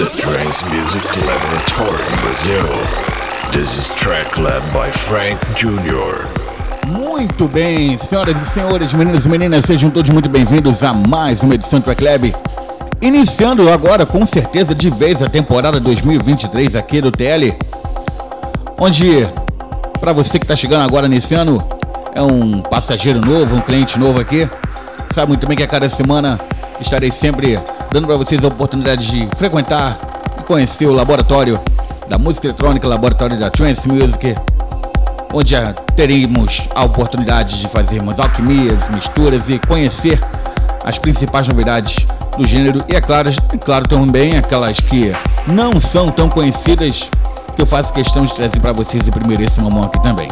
the Trance Music Laboratory in Brazil. This is track led by Frank Jr. Muito bem, senhoras e senhores, meninos e meninas, sejam todos muito bem-vindos a mais uma edição do Track Lab. Iniciando agora, com certeza, de vez a temporada 2023 aqui do TL, onde, para você que está chegando agora nesse ano, é um passageiro novo, um cliente novo aqui, sabe muito bem que a cada semana estarei sempre dando para vocês a oportunidade de frequentar e conhecer o laboratório da música eletrônica, laboratório da Trance Music, onde teremos a oportunidade de fazermos alquimias, misturas e conhecer as principais novidades do gênero e é claro, é claro também aquelas que não são tão conhecidas que eu faço questão de trazer para vocês em primeiríssima mão aqui também.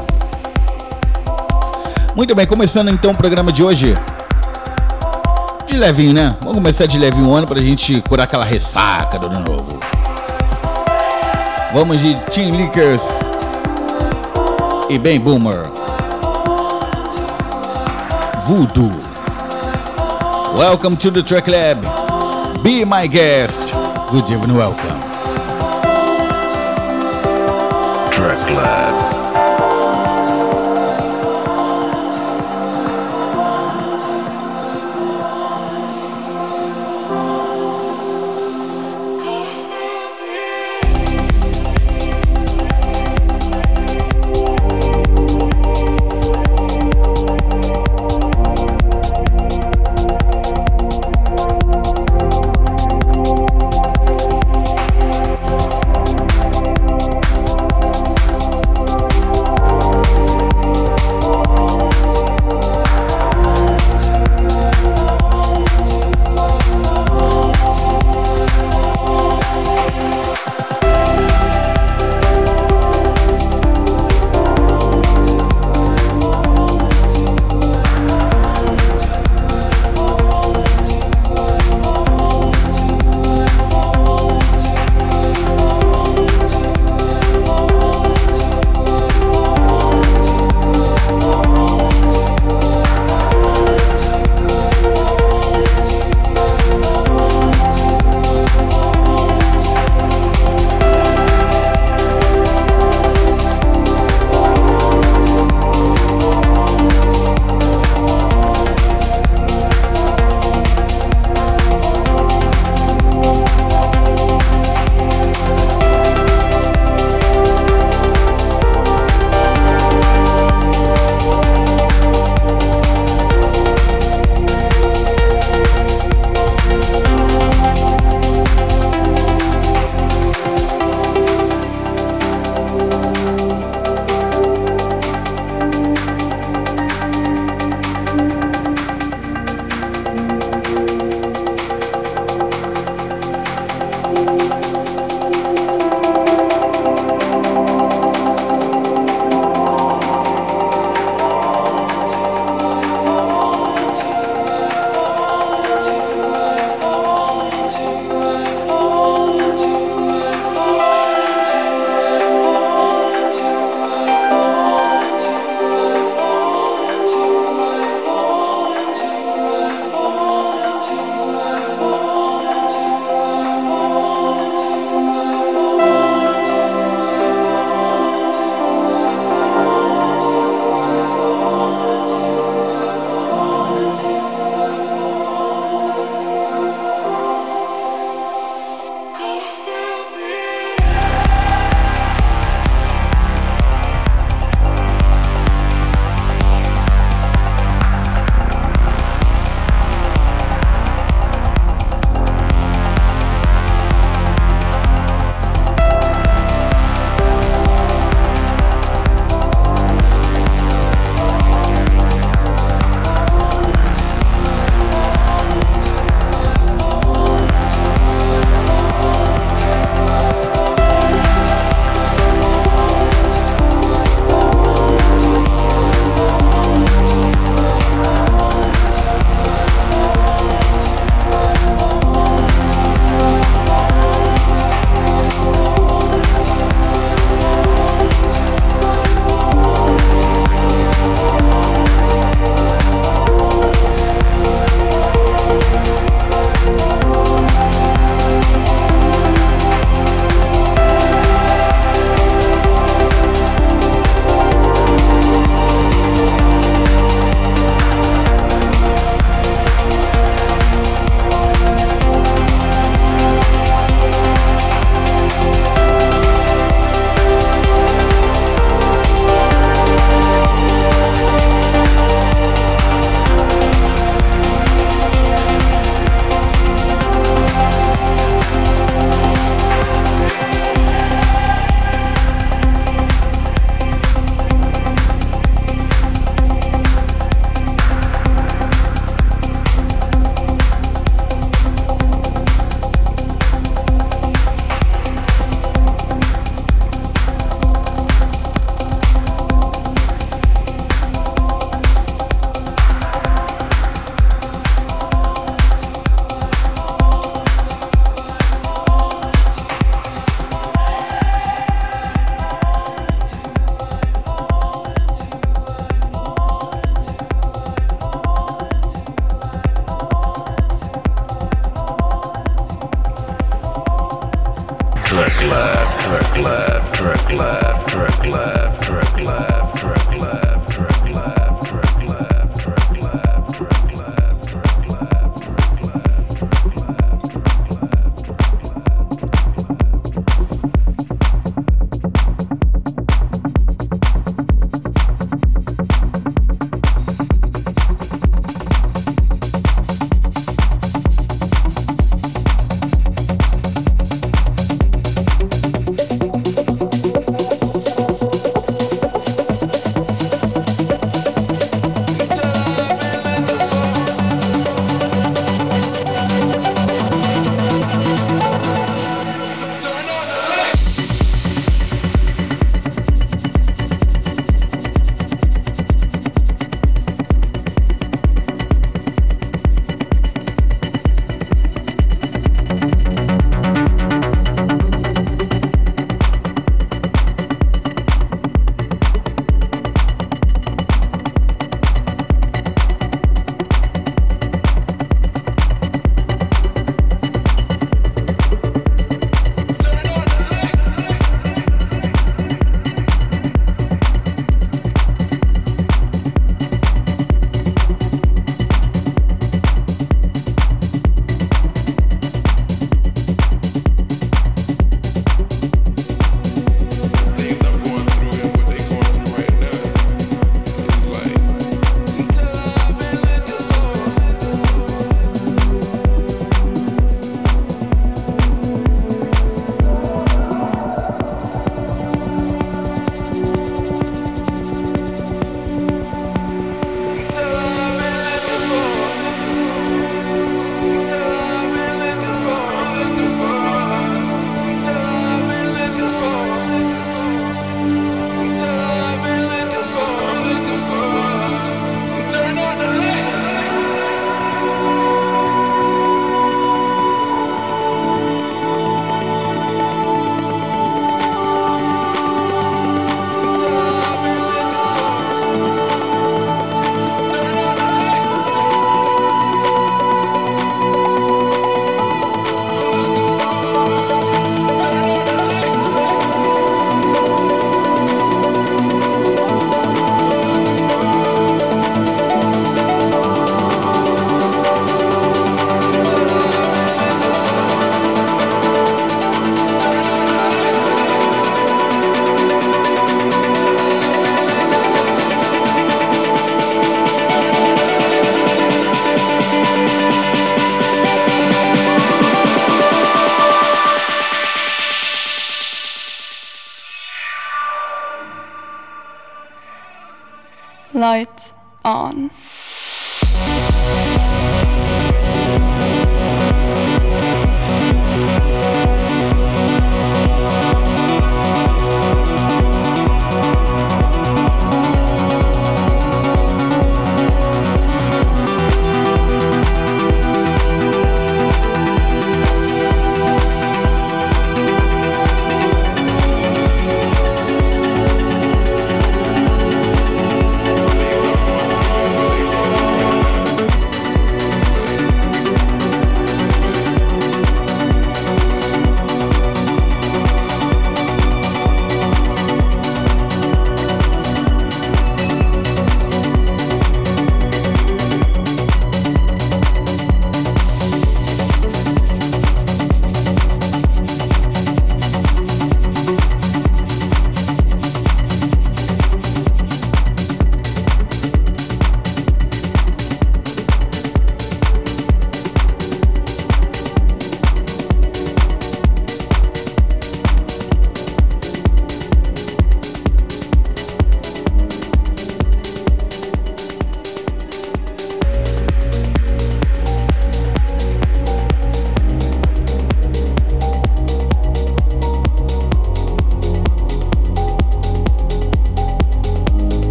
Muito bem, começando então o programa de hoje, de levinho, né? Vamos começar de levinho um ano pra gente curar aquela ressaca do ano novo. Vamos de Team Lickers e Ben Boomer. Voodoo. Welcome to the Track Lab. Be my guest. Good evening, welcome. Track Lab.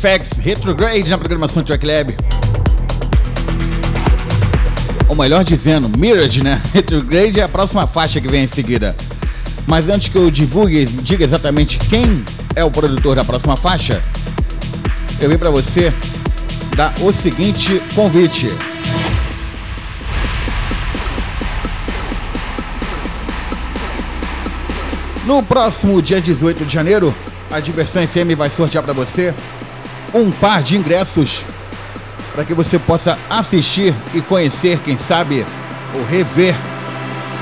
Match Facts Retrograde na programação Track Lab. Ou melhor dizendo, Mirage, né? Retrograde é a próxima faixa que vem em seguida. Mas antes que eu divulgue, diga exatamente quem é o produtor da próxima faixa, eu vim pra você dar o seguinte convite. No próximo dia 18 de janeiro, a Diversão FM vai sortear para você um par de ingressos para que você possa assistir e conhecer, quem sabe, ou rever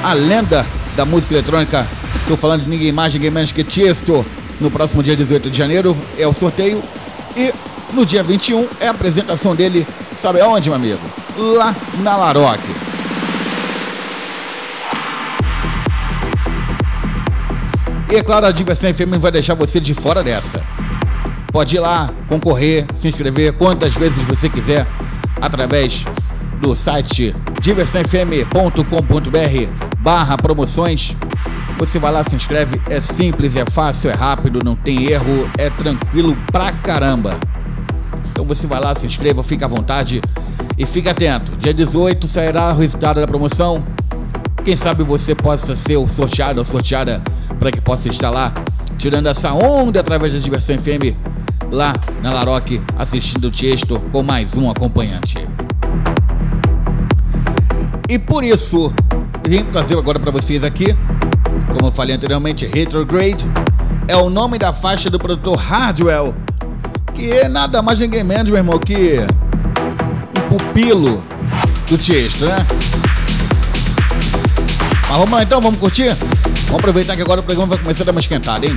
a lenda da música eletrônica. Estou falando de ninguém mais, ninguém menos que Tiesto. No próximo dia 18 de janeiro é o sorteio e no dia 21 é a apresentação dele, sabe aonde, meu amigo? Lá na Laroque. E é claro, a Diversão FM não vai deixar você de fora dessa. Pode ir lá, concorrer, se inscrever quantas vezes você quiser através do site diversãofm.com.br barra promoções. Você vai lá, se inscreve, é simples, é fácil, é rápido, não tem erro, é tranquilo pra caramba. Então você vai lá, se inscreva, fica à vontade e fica atento. Dia 18 sairá o resultado da promoção. Quem sabe você possa ser o sorteado ou sorteada para que possa estar lá tirando essa onda através da Diversão FM lá na Laroque assistindo o Tiesto com mais um acompanhante. E por isso, vim trazer agora para vocês aqui, como eu falei anteriormente, Retrograde é o nome da faixa do produtor Hardwell, que é nada mais ninguém menos, meu irmão, que um pupilo do Tiesto, né? Mas vamos lá então, vamos curtir? Vamos aproveitar que agora o programa vai começar a dar uma esquentada, hein?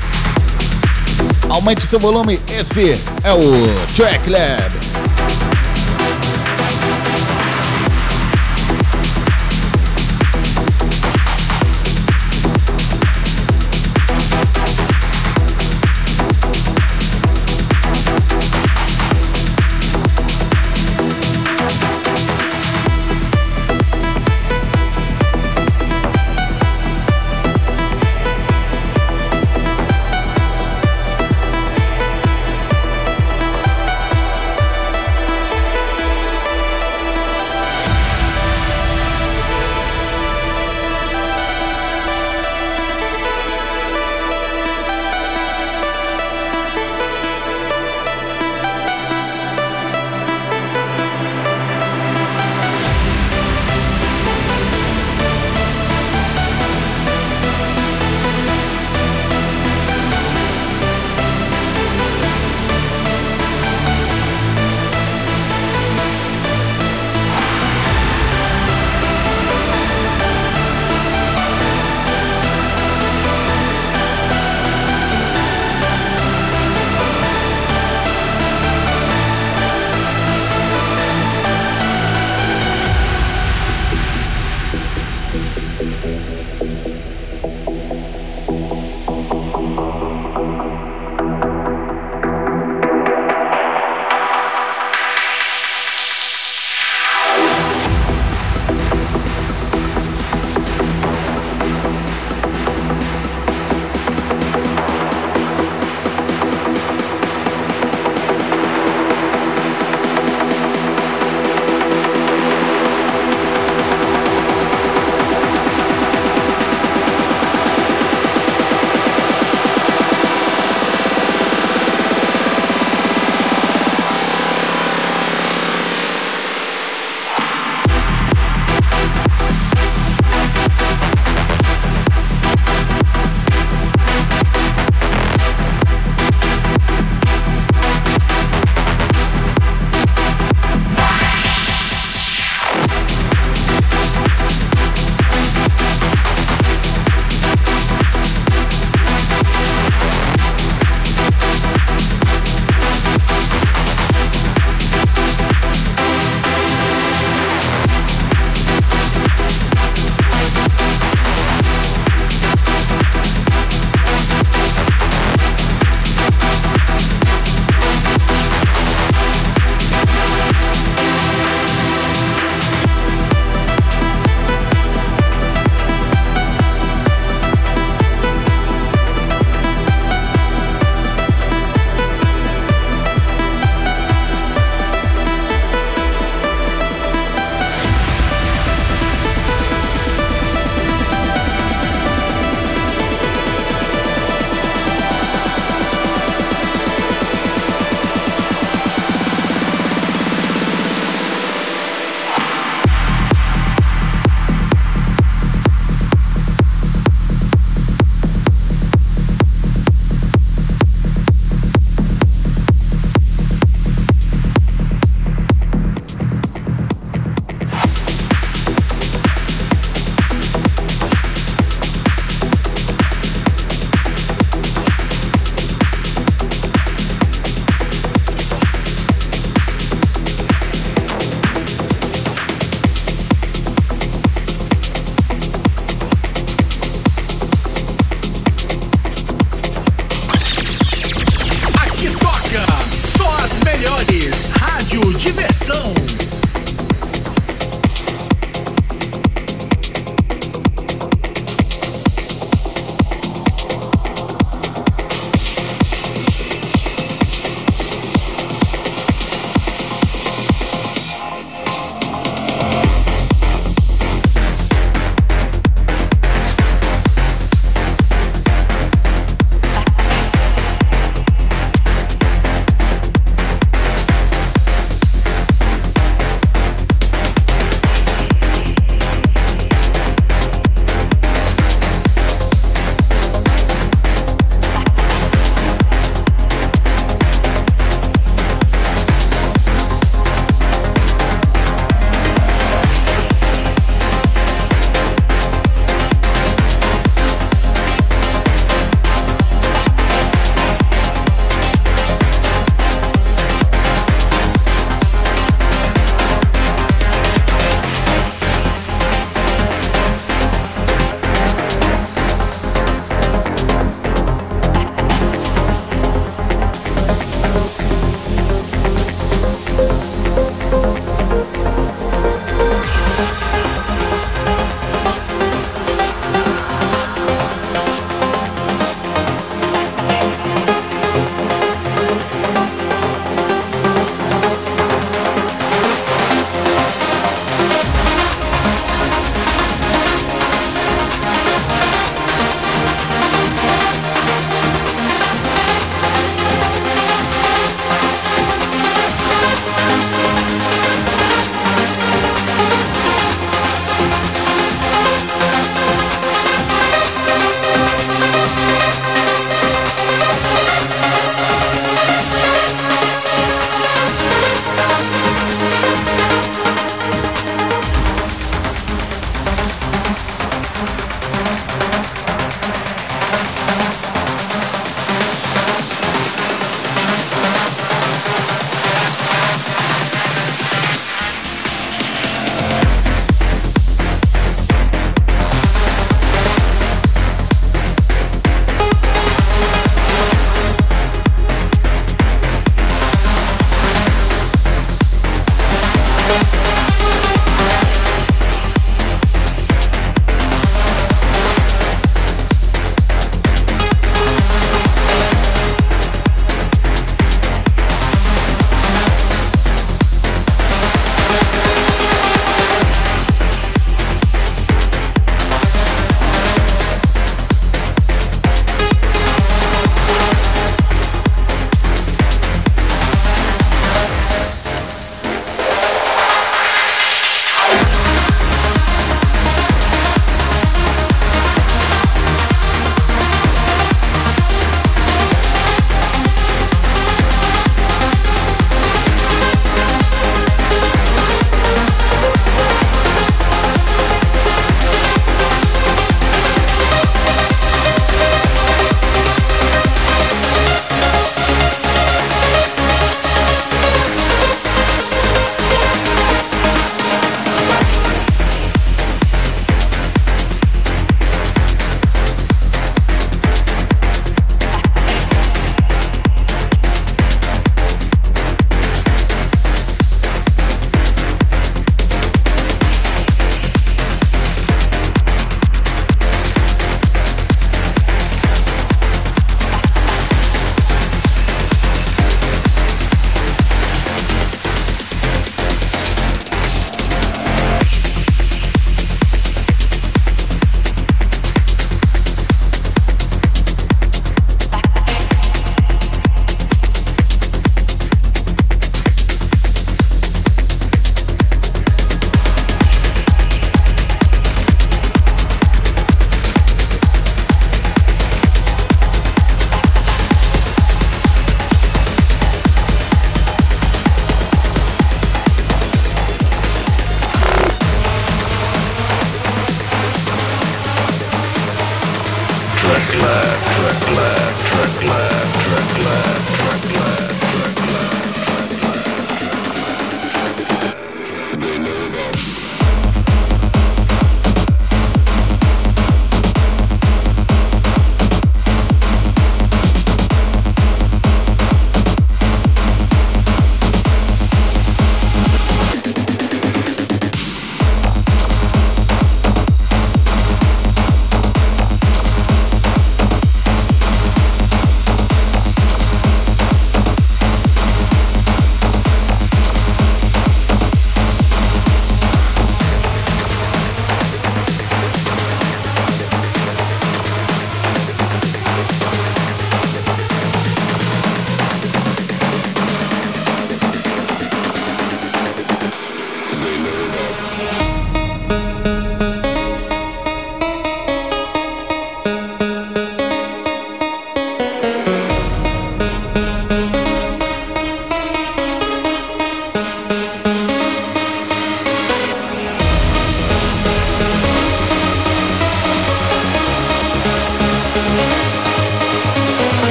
Aumente seu volume, esse é o Track Lab.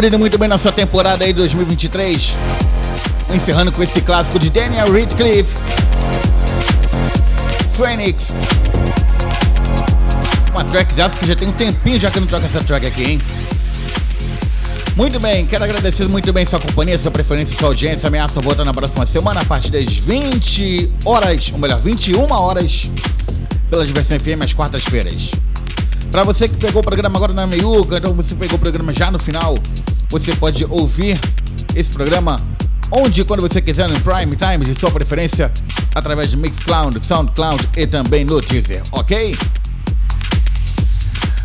Abrindo muito bem nossa temporada aí 2023. Encerrando com esse clássico de Daniel Radcliffe. Phoenix. Uma track já que já tem um tempinho já que eu não troco essa track aqui, hein? Muito bem, quero agradecer muito bem sua companhia, sua preferência, sua audiência. Ameaça voltar na próxima semana a partir das 20 horas, ou melhor, 21 horas, pela Diversão FM às quartas-feiras. Para você que pegou o programa agora na meiuca, então você pegou o programa já no final, você pode ouvir esse programa onde quando você quiser no Prime Time de sua preferência, através de Mixcloud, Soundcloud e também no Deezer, ok?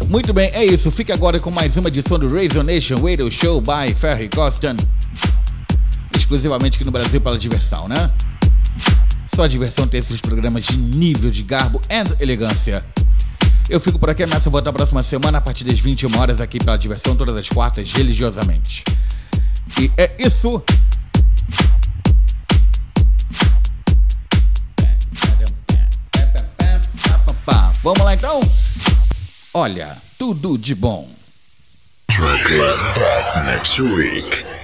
Muito bem, é isso. Fique agora com mais uma edição do Razor Nation Radio Show by Ferry Costan. Exclusivamente aqui no Brasil pela diversão, né? Só diversão ter esses programas de nível de garbo e elegância. Eu fico por aqui, ameaço voltar na próxima semana a partir das 21 horas aqui pela diversão, todas as quartas, religiosamente. E é isso. Vamos lá então? Olha, tudo de bom. Back next week.